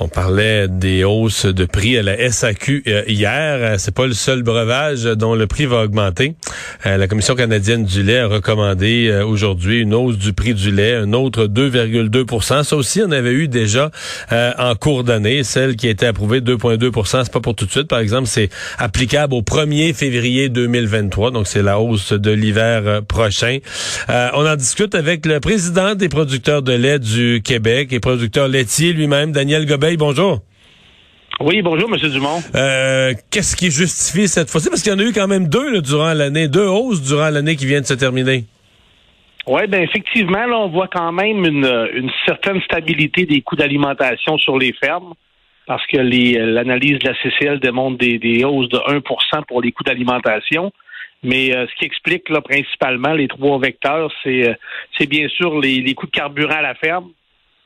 On parlait des hausses de prix à la SAQ euh, hier. C'est pas le seul breuvage dont le prix va augmenter. Euh, la Commission canadienne du lait a recommandé euh, aujourd'hui une hausse du prix du lait, un autre 2,2% Ça aussi, on avait eu déjà en cours d'année. Celle qui a été approuvée 2,2% c'est pas pour tout de suite. Par exemple, c'est applicable au 1er février 2023. Donc, c'est la hausse de l'hiver prochain. on en discute avec le président des producteurs de lait du Québec et producteur laitier lui-même, Daniel Bonjour. Oui, bonjour, M. Dumont. Euh, qu'est-ce qui justifie cette fois-ci? Parce qu'il y en a eu quand même deux durant l'année, deux hausses durant l'année qui vient de se terminer. Oui, ben effectivement, là, on voit quand même une, certaine stabilité des coûts d'alimentation sur les fermes, parce que l'analyse de la CCL démontre des, hausses de 1% pour les coûts d'alimentation. Mais euh, ce qui explique là, principalement les trois vecteurs, c'est euh, bien sûr les, les coûts de carburant à la ferme,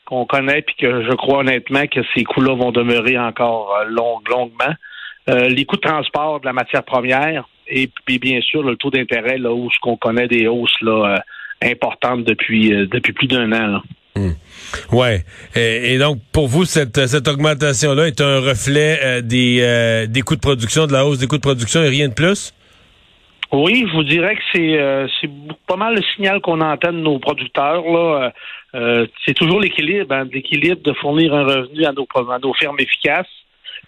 qu'on connaît, puis que je crois honnêtement que ces coûts-là vont demeurer encore euh, long, longuement. Euh, les coûts de transport de la matière première et puis bien sûr le taux d'intérêt là où ce qu'on connaît des hausses là euh, importantes depuis depuis plus d'un an. Hmm. Ouais. Et, donc pour vous cette cette augmentation là est un reflet des des coûts de production de la hausse des coûts de production et rien de plus? Oui, je vous dirais que c'est c'est pas mal le signal qu'on entend de nos producteurs là. Euh, c'est toujours l'équilibre, hein, l'équilibre de fournir un revenu à nos, à nos fermes efficaces,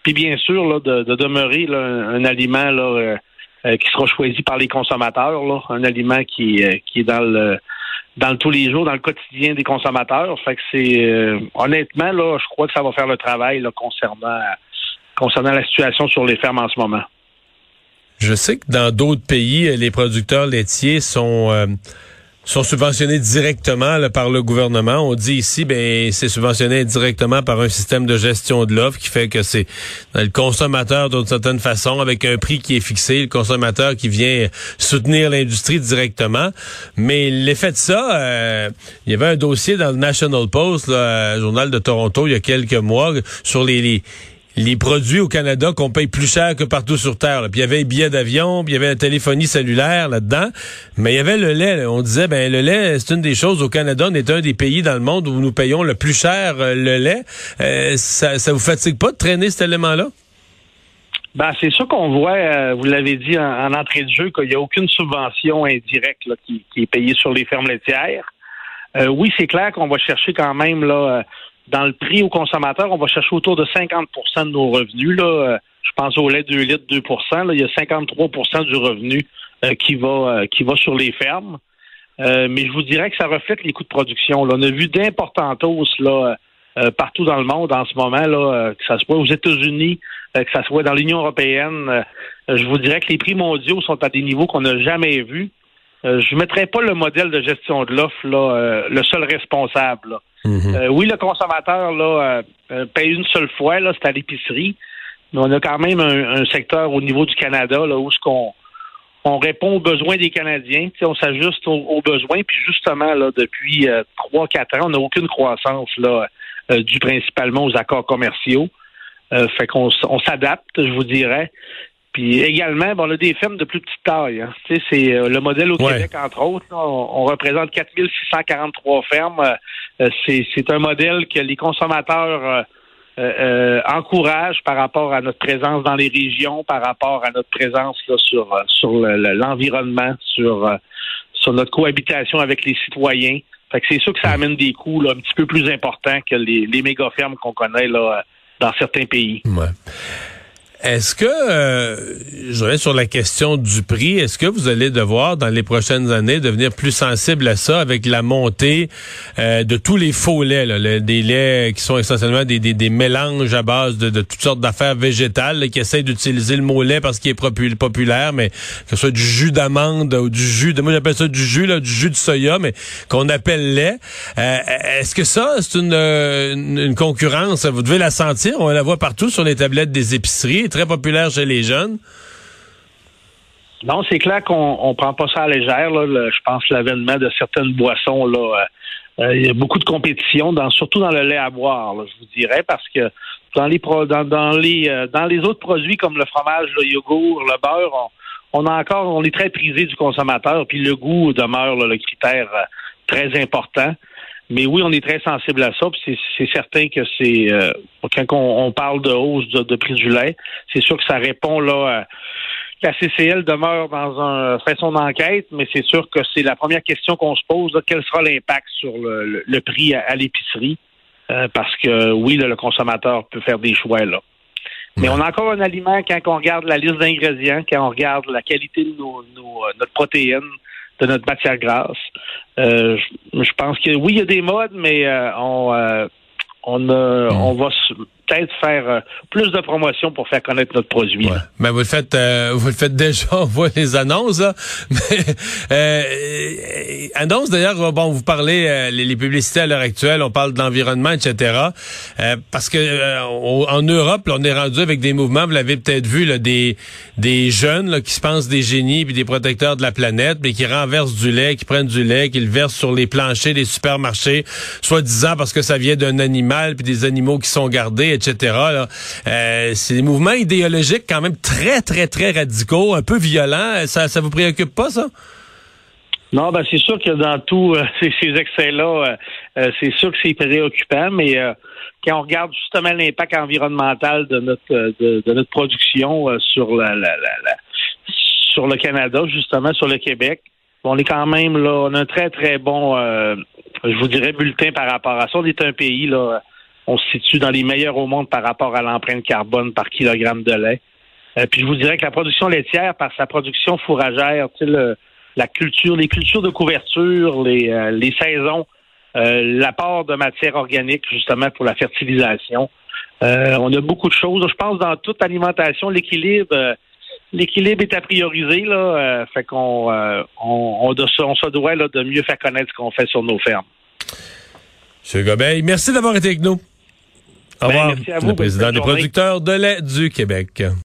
puis bien sûr là, de, demeurer un, aliment là, euh, euh, qui sera choisi par les consommateurs, là, un aliment qui, qui est dans le dans le tous les jours, dans le quotidien des consommateurs. Fait que c'est honnêtement là, je crois que ça va faire le travail là, concernant concernant la situation sur les fermes en ce moment. Je sais que dans d'autres pays, les producteurs laitiers sont sont subventionnés directement par le gouvernement. On dit ici, ben c'est subventionné directement par un système de gestion de l'offre qui fait que c'est le consommateur d'une certaine façon avec un prix qui est fixé, le consommateur qui vient soutenir l'industrie directement. Mais l'effet de ça, euh, il y avait un dossier dans le National Post, le journal de Toronto, il y a quelques mois, sur les les produits au Canada qu'on paye plus cher que partout sur Terre. Puis il y avait les billets d'avion, puis il y avait la téléphonie cellulaire là-dedans. Mais il y avait le lait. On disait, ben le lait, c'est une des choses au Canada. On est un des pays dans le monde où nous payons le plus cher euh, le lait. Euh, ça, ça vous fatigue pas de traîner cet élément-là? Ben, c'est ça qu'on voit, euh, vous l'avez dit en, entrée de jeu, qu'il n'y a aucune subvention indirecte qui, est payée sur les fermes laitières. oui, c'est clair qu'on va chercher quand même là dans le prix au consommateur, on va chercher autour de 50% de nos revenus. Là. Euh, je pense au lait 2 litres, 2 là, Il y a 53% du revenu euh, qui va euh, qui va sur les fermes. mais je vous dirais que ça reflète les coûts de production. On a vu d'importantes hausses là, partout dans le monde en ce moment, là, que ce soit aux États-Unis, que ce soit dans l'Union européenne. je vous dirais que les prix mondiaux sont à des niveaux qu'on n'a jamais vus. Je ne mettrais pas le modèle de gestion de l'offre là, le seul responsable. Mhm. Euh, oui, le consommateur là euh, euh, paye une seule fois, là, c'est à l'épicerie. Mais on a quand même un, secteur au niveau du Canada là, où ce qu'on on répond aux besoins des Canadiens, on s'ajuste aux, besoins, puis justement, là, depuis trois, quatre ans, on n'a aucune croissance là, due principalement aux accords commerciaux. fait qu'on on s'adapte, je vous dirais. Puis également, bon, on a des fermes de plus petite taille. Hein. C'est euh, le modèle au Québec, entre autres. on, représente 4643 fermes. Euh, c'est un modèle que les consommateurs euh, encouragent par rapport à notre présence dans les régions, par rapport à notre présence là, sur, sur l'environnement, sur, sur notre cohabitation avec les citoyens. Fait que c'est sûr que ça amène des coûts là, un petit peu plus importants que les, les méga fermes qu'on connaît là, dans certains pays. Ouais. Est-ce que, euh, je reviens sur la question du prix, est-ce que vous allez devoir, dans les prochaines années, devenir plus sensible à ça avec la montée euh, de tous les faux laits, là, des laits qui sont essentiellement des, des, mélanges à base de, toutes sortes d'affaires végétales, qui essayent d'utiliser le mot lait parce qu'il est populaire, mais que ce soit du jus d'amande ou du jus, de, moi j'appelle ça du jus, là, du jus de soya, mais qu'on appelle lait. Euh, est-ce que ça, c'est une, une, une concurrence? Vous devez la sentir, on la voit partout sur les tablettes des épiceries très populaire chez les jeunes. Non, c'est clair qu'on ne prend pas ça à légère. je pense l'avènement de certaines boissons. Là, euh, euh, il y a beaucoup de compétition, surtout dans le lait à boire, je vous dirais, parce que dans les dans, dans les euh, dans les autres produits comme le fromage, le yogourt, le beurre, on, a encore on est très prisé du consommateur, puis le goût demeure le critère très important. Mais oui, on est très sensible à ça. C'est certain que c'est euh, quand on, parle de hausse de, prix du lait, c'est sûr que ça répond là. la CCL demeure dans un fait son enquête, mais c'est sûr que c'est la première question qu'on se pose. quel sera l'impact sur le, prix à l'épicerie? Euh, parce que oui, le consommateur peut faire des choix là. Mais on a encore un aliment quand on regarde la liste d'ingrédients, quand on regarde la qualité de nos, euh, notre protéine, de notre matière grasse. Euh, je, pense que oui, il y a des modes, mais on, on, mm. on va peut-être faire euh, plus de promotion pour faire connaître notre produit. Ouais. Ben, vous le faites, euh, vous le faites déjà. On voit les annonces. Là. Mais, euh, annonce d'ailleurs. Bon, vous parlez euh, les, publicités à l'heure actuelle. On parle de l'environnement, etc. parce que en Europe, on est rendu avec des mouvements. Vous l'avez peut-être vu, là, des des jeunes là, qui se pensent des génies puis des protecteurs de la planète, mais qui renversent du lait, qui prennent du lait, qui le versent sur les planchers des supermarchés, soit disant parce que ça vient d'un animal puis des animaux qui sont gardés etc. Euh, c'est des mouvements idéologiques quand même très, très, très radicaux, un peu violents. Ça, ça vous préoccupe pas, ça? Non, ben c'est sûr que dans tous euh, ces, excès-là, euh, c'est sûr que c'est préoccupant, mais quand on regarde justement l'impact environnemental de notre de, notre production sur la, sur le Canada, justement sur le Québec, on est quand même là, on a un très très bon, je vous dirais bulletin par rapport à ça. On est un pays là on se situe dans les meilleurs au monde par rapport à l'empreinte carbone par kilogramme de lait. Euh, puis je vous dirais que la production laitière, par sa production fourragère, la culture, les cultures de couverture, les, euh, saisons, euh, l'apport de matière organique justement pour la fertilisation. on a beaucoup de choses. Je pense dans toute alimentation, l'équilibre, l'équilibre est à prioriser là. fait qu'on on, on, on, se doit là, de mieux faire connaître ce qu'on fait sur nos fermes. Monsieur Gobeil, merci d'avoir été avec nous. Au ben, revoir. merci à vous. Le président des producteurs de lait du Québec.